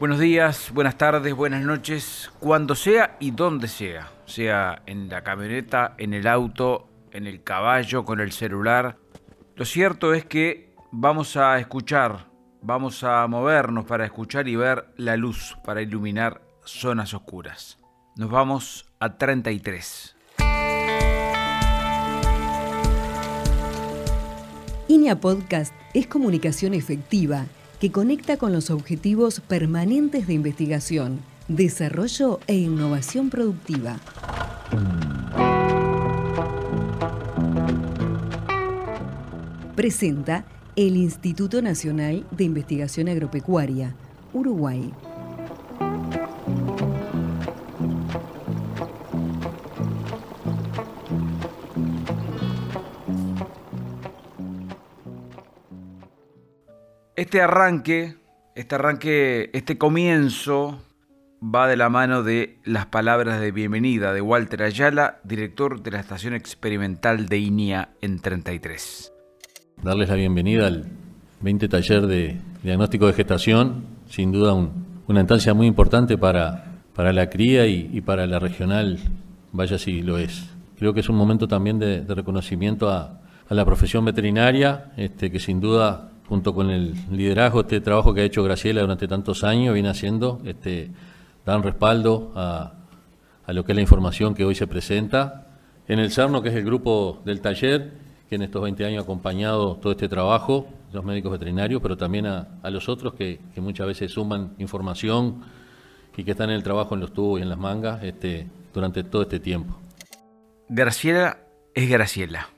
Buenos días, buenas tardes, buenas noches, cuando sea y donde sea, sea en la camioneta, en el auto, en el caballo, con el celular. Lo cierto es que vamos a escuchar, vamos a movernos para escuchar y ver la luz, para iluminar zonas oscuras. Nos vamos a 33. Podcast es comunicación efectiva que conecta con los objetivos permanentes de investigación, desarrollo e innovación productiva. Presenta el Instituto Nacional de Investigación Agropecuaria, Uruguay. Este arranque, este arranque, este comienzo va de la mano de las palabras de bienvenida de Walter Ayala, director de la Estación Experimental de INIA en 33. Darles la bienvenida al 20 taller de diagnóstico de gestación, sin duda una instancia muy importante para, para la cría y, para la regional, vaya si lo es. Creo que es un momento también de, reconocimiento a, la profesión veterinaria, este, que sin duda junto con el liderazgo, este trabajo que ha hecho Graciela durante tantos años, viene haciendo, este, dan respaldo a, lo que es la información que hoy se presenta. En el CERNO, que es el grupo del taller, que en estos 20 años ha acompañado todo este trabajo, los médicos veterinarios, pero también a, los otros que, muchas veces suman información y que están en el trabajo en los tubos y en las mangas este, durante todo este tiempo. Graciela es Graciela.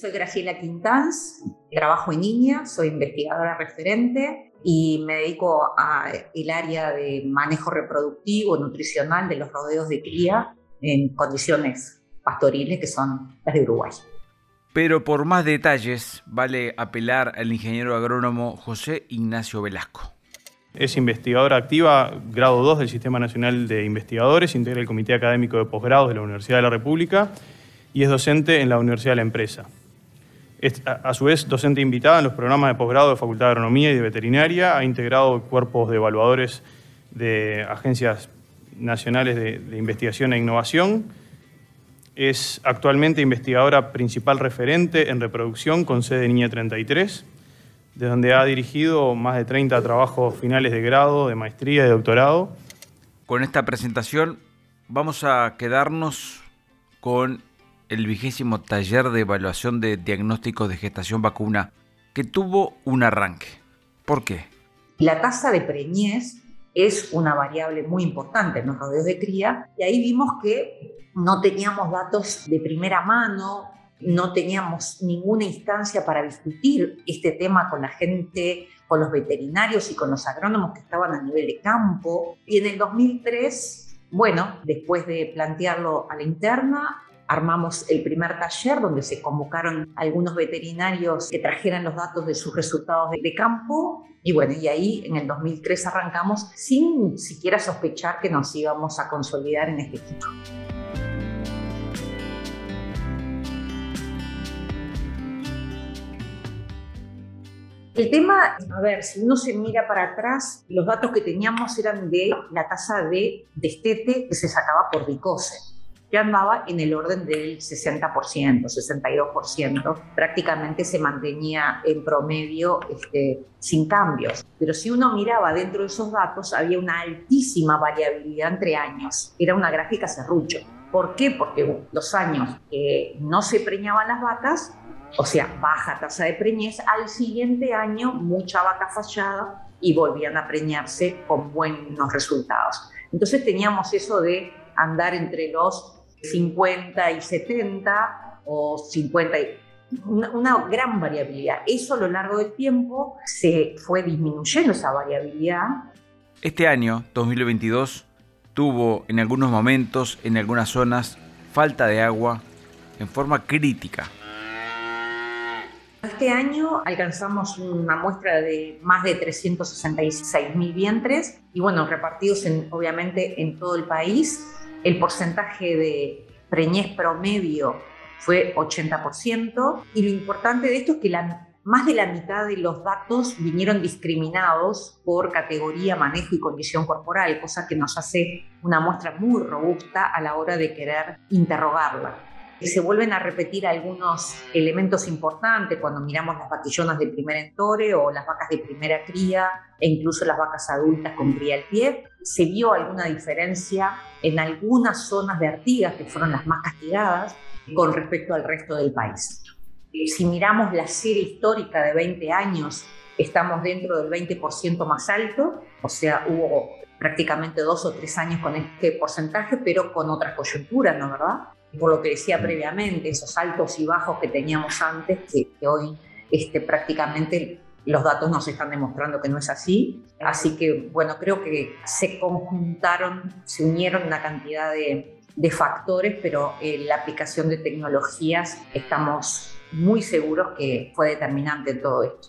Soy Graciela Quintans, trabajo en Niña, soy investigadora referente y me dedico al área de manejo reproductivo, nutricional de los rodeos de cría en condiciones pastoriles que son las de Uruguay. Pero por más detalles, vale apelar al ingeniero agrónomo José Ignacio Velasco. Es investigadora activa, grado 2 del Sistema Nacional de Investigadores, integra el Comité Académico de Posgrados de la Universidad de la República y es docente en la Universidad de la Empresa. A, su vez, docente invitada en los programas de posgrado de Facultad de Agronomía y de Veterinaria, ha integrado cuerpos de evaluadores de agencias nacionales de, investigación e innovación. Es actualmente investigadora principal referente en reproducción con sede en Niña 33, de donde ha dirigido más de 30 trabajos finales de grado, de maestría y de doctorado. Con esta presentación vamos a quedarnos con el vigésimo taller de evaluación de diagnósticos de gestación vacuna que tuvo un arranque. ¿Por qué? La tasa de preñez es una variable muy importante en los rodeos de cría y ahí vimos que no teníamos datos de primera mano, no teníamos ninguna instancia para discutir este tema con la gente, con los veterinarios y con los agrónomos que estaban a nivel de campo. Y en el 2003, bueno, después de plantearlo a la interna, armamos el primer taller donde se convocaron algunos veterinarios que trajeran los datos de sus resultados de, campo. Y bueno, y ahí en el 2003 arrancamos sin siquiera sospechar que nos íbamos a consolidar en este equipo. El tema, a ver, si uno se mira para atrás, los datos que teníamos eran de la tasa de destete que se sacaba por bicose que andaba en el orden del 60%, 62%, prácticamente se mantenía en promedio este, sin cambios. Pero si uno miraba dentro de esos datos, había una altísima variabilidad entre años. Era una gráfica serrucho. ¿Por qué? Porque los años que no se preñaban las vacas, o sea, baja tasa de preñez, al siguiente año mucha vaca fallada y volvían a preñarse con buenos resultados. Entonces teníamos eso de andar entre los 50 y 70 o 50 y una, gran variabilidad. Eso a lo largo del tiempo se fue disminuyendo esa variabilidad. Este año, 2022, tuvo en algunos momentos, en algunas zonas, falta de agua en forma crítica. Este año alcanzamos una muestra de más de 366 mil vientres y bueno, repartidos en, obviamente en todo el país el porcentaje de preñez promedio fue 80%. Y lo importante de esto es que más de la mitad de los datos vinieron discriminados por categoría, manejo y condición corporal, cosa que nos hace una muestra muy robusta a la hora de querer interrogarla se vuelven a repetir algunos elementos importantes cuando miramos las vaquillonas de primer entore o las vacas de primera cría e incluso las vacas adultas con cría al pie. Se vio alguna diferencia en algunas zonas de Artigas, que fueron las más castigadas, con respecto al resto del país. Si miramos la serie histórica de 20 años, estamos dentro del 20% más alto, o sea, hubo prácticamente dos o tres años con este porcentaje, pero con otras coyunturas, ¿no verdad? por lo que decía previamente, esos altos y bajos que teníamos antes, que, hoy este, prácticamente los datos nos están demostrando que no es así. Así que, bueno, creo que se conjuntaron, se unieron una cantidad de, factores, pero en la aplicación de tecnologías estamos muy seguros que fue determinante en todo esto.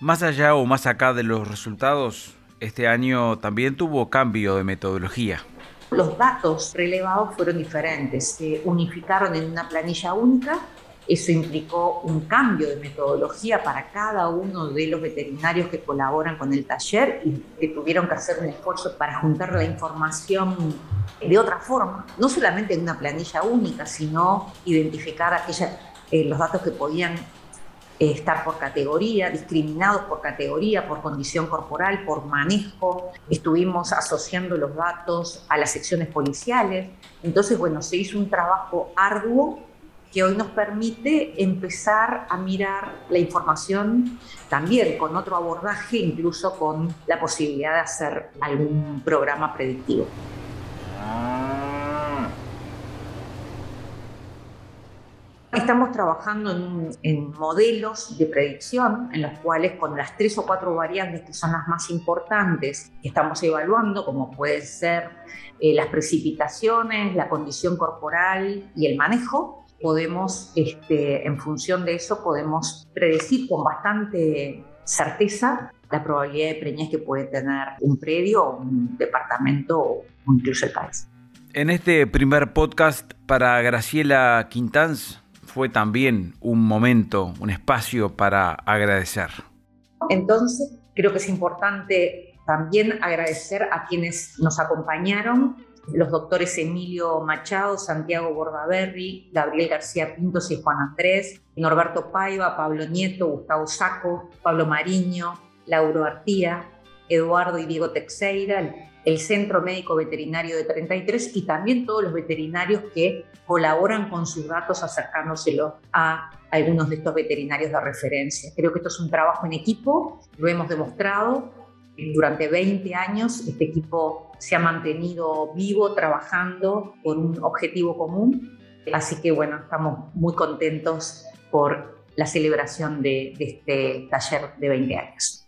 Más allá o más acá de los resultados, este año también tuvo cambio de metodología. Los datos relevados fueron diferentes, se unificaron en una planilla única. Eso implicó un cambio de metodología para cada uno de los veterinarios que colaboran con el taller y que tuvieron que hacer un esfuerzo para juntar la información de otra forma, no solamente en una planilla única, sino identificar aquella, eh, los datos que podían eh, estar por categoría, discriminados por categoría, por condición corporal, por manejo. Estuvimos asociando los datos a las secciones policiales. Entonces, bueno, se hizo un trabajo arduo que hoy nos permite empezar a mirar la información también con otro abordaje, incluso con la posibilidad de hacer algún programa predictivo. Estamos trabajando en, modelos de predicción en los cuales con las tres o cuatro variables que son las más importantes que estamos evaluando, como pueden ser eh, las precipitaciones, la condición corporal y el manejo, podemos, este, en función de eso, podemos predecir con bastante certeza la probabilidad de preñez que puede tener un predio, un departamento o incluso el país. En este primer podcast para Graciela Quintanz, fue también un momento, un espacio para agradecer. Entonces, creo que es importante también agradecer a quienes nos acompañaron, los doctores Emilio Machado, Santiago Bordaberry, Gabriel García Pintos y Juan Andrés, Norberto Paiva, Pablo Nieto, Gustavo Saco, Pablo Mariño, Lauro Artía, Eduardo y Diego Texeira, el Centro Médico Veterinario de 33 y también todos los veterinarios que colaboran con sus datos acercándoselos a algunos de estos veterinarios de referencia. Creo que esto es un trabajo en equipo, lo hemos demostrado. Durante 20 años este equipo se ha mantenido vivo, trabajando por un objetivo común. Así que bueno, estamos muy contentos por la celebración de, de este taller de 20 años.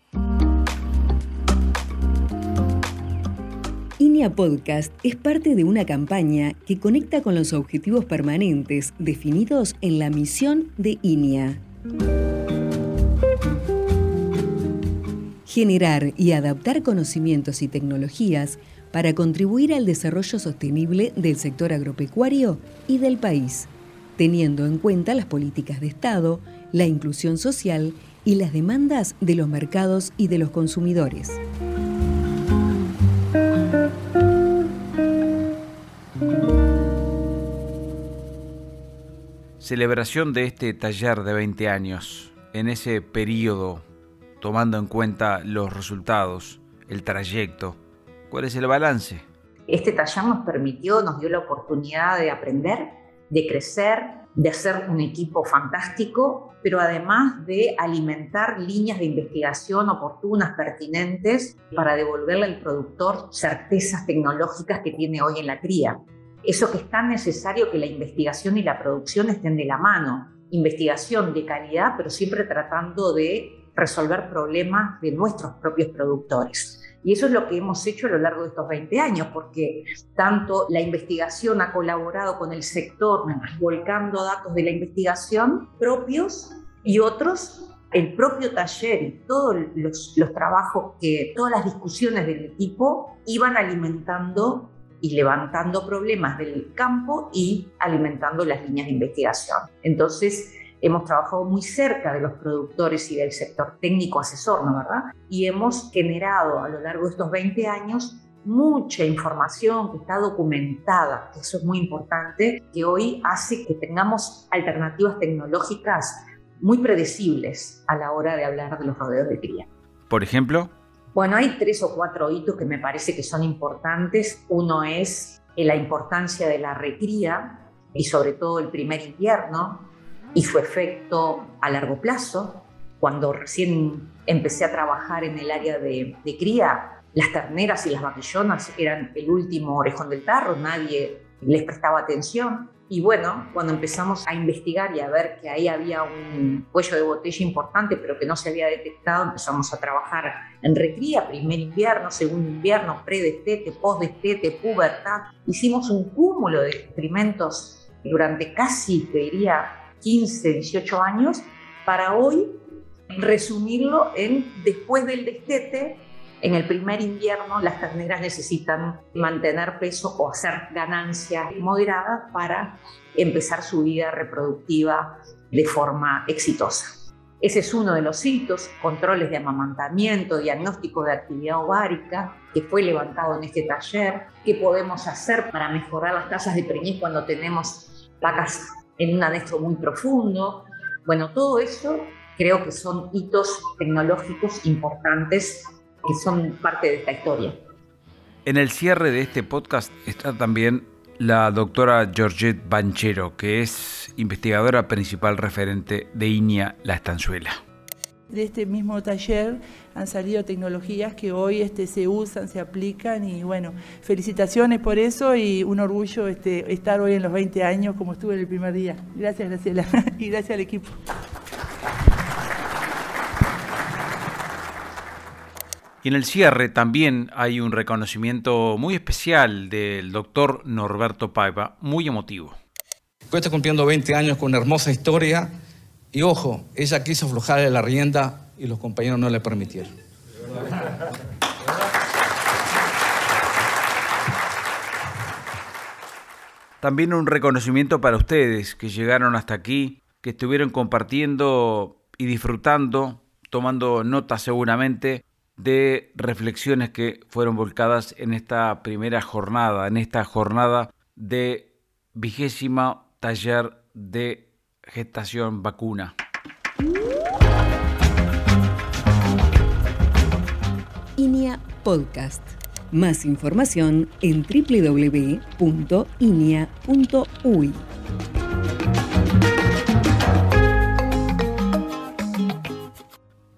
INEA Podcast es parte de una campaña que conecta con los objetivos permanentes definidos en la misión de INEA. Generar y adaptar conocimientos y tecnologías para contribuir al desarrollo sostenible del sector agropecuario y del país, teniendo en cuenta las políticas de Estado, la inclusión social y las demandas de los mercados y de los consumidores. celebración de este taller de 20 años, en ese periodo, tomando en cuenta los resultados, el trayecto, ¿cuál es el balance? Este taller nos permitió, nos dio la oportunidad de aprender, de crecer, de hacer un equipo fantástico, pero además de alimentar líneas de investigación oportunas, pertinentes, para devolverle al productor certezas tecnológicas que tiene hoy en la cría. Eso que es tan necesario que la investigación y la producción estén de la mano. Investigación de calidad, pero siempre tratando de resolver problemas de nuestros propios productores. Y eso es lo que hemos hecho a lo largo de estos 20 años, porque tanto la investigación ha colaborado con el sector, volcando datos de la investigación propios y otros el propio taller y todos los, los, trabajos que, todas las discusiones del equipo iban alimentando y levantando problemas del campo y alimentando las líneas de investigación. Entonces, hemos trabajado muy cerca de los productores y del sector técnico asesor, ¿no verdad? Y hemos generado a lo largo de estos 20 años mucha información que está documentada, que eso es muy importante, que hoy hace que tengamos alternativas tecnológicas muy predecibles a la hora de hablar de los rodeos de cría. Por ejemplo, bueno, hay tres o cuatro hitos que me parece que son importantes. Uno es la importancia de la recría y sobre todo el primer invierno y su efecto a largo plazo. Cuando recién empecé a trabajar en el área de, cría, las terneras y las vaquillonas eran el último orejón del tarro, nadie les prestaba atención. Y bueno, cuando empezamos a investigar y a ver que ahí había un cuello de botella importante, pero que no se había detectado, empezamos a trabajar en recría, primer invierno, segundo invierno, pre-destete, post-destete, pubertad. Hicimos un cúmulo de experimentos durante casi, te diría, 15, 18 años, para hoy resumirlo en después del destete, en el primer invierno las terneras necesitan mantener peso o hacer ganancias moderadas para empezar su vida reproductiva de forma exitosa. Ese es uno de los hitos, controles de amamantamiento, diagnóstico de actividad ovárica, que fue levantado en este taller, qué podemos hacer para mejorar las tasas de preñez cuando tenemos vacas en un anestro muy profundo. Bueno, todo eso creo que son hitos tecnológicos importantes que son parte de esta historia. En el cierre de este podcast está también la doctora Georgette Banchero, que es investigadora principal referente de INIA La Estanzuela. De este mismo taller han salido tecnologías que hoy este, se usan, se aplican y bueno, felicitaciones por eso y un orgullo este, estar hoy en los 20 años como estuve en el primer día. Gracias Graciela y gracias al equipo. Y en el cierre también hay un reconocimiento muy especial del doctor Norberto Paiva, muy emotivo. Está cumpliendo 20 años con una hermosa historia y ojo, ella quiso aflojarle la rienda y los compañeros no le permitieron. También un reconocimiento para ustedes que llegaron hasta aquí, que estuvieron compartiendo y disfrutando, tomando nota seguramente de reflexiones que fueron volcadas en esta primera jornada, en esta jornada de vigésima taller de gestación vacuna. INIA Podcast. Más información en www.inia.uy.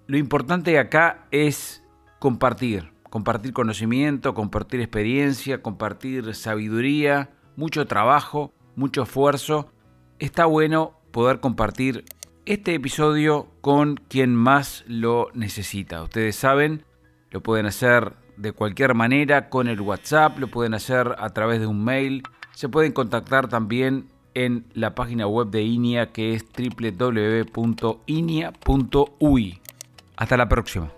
Lo importante acá es compartir, compartir conocimiento, compartir experiencia, compartir sabiduría, mucho trabajo, mucho esfuerzo. Está bueno poder compartir este episodio con quien más lo necesita. Ustedes saben, lo pueden hacer de cualquier manera con el WhatsApp, lo pueden hacer a través de un mail, se pueden contactar también en la página web de INIA que es www.inia.ui. Hasta la próxima.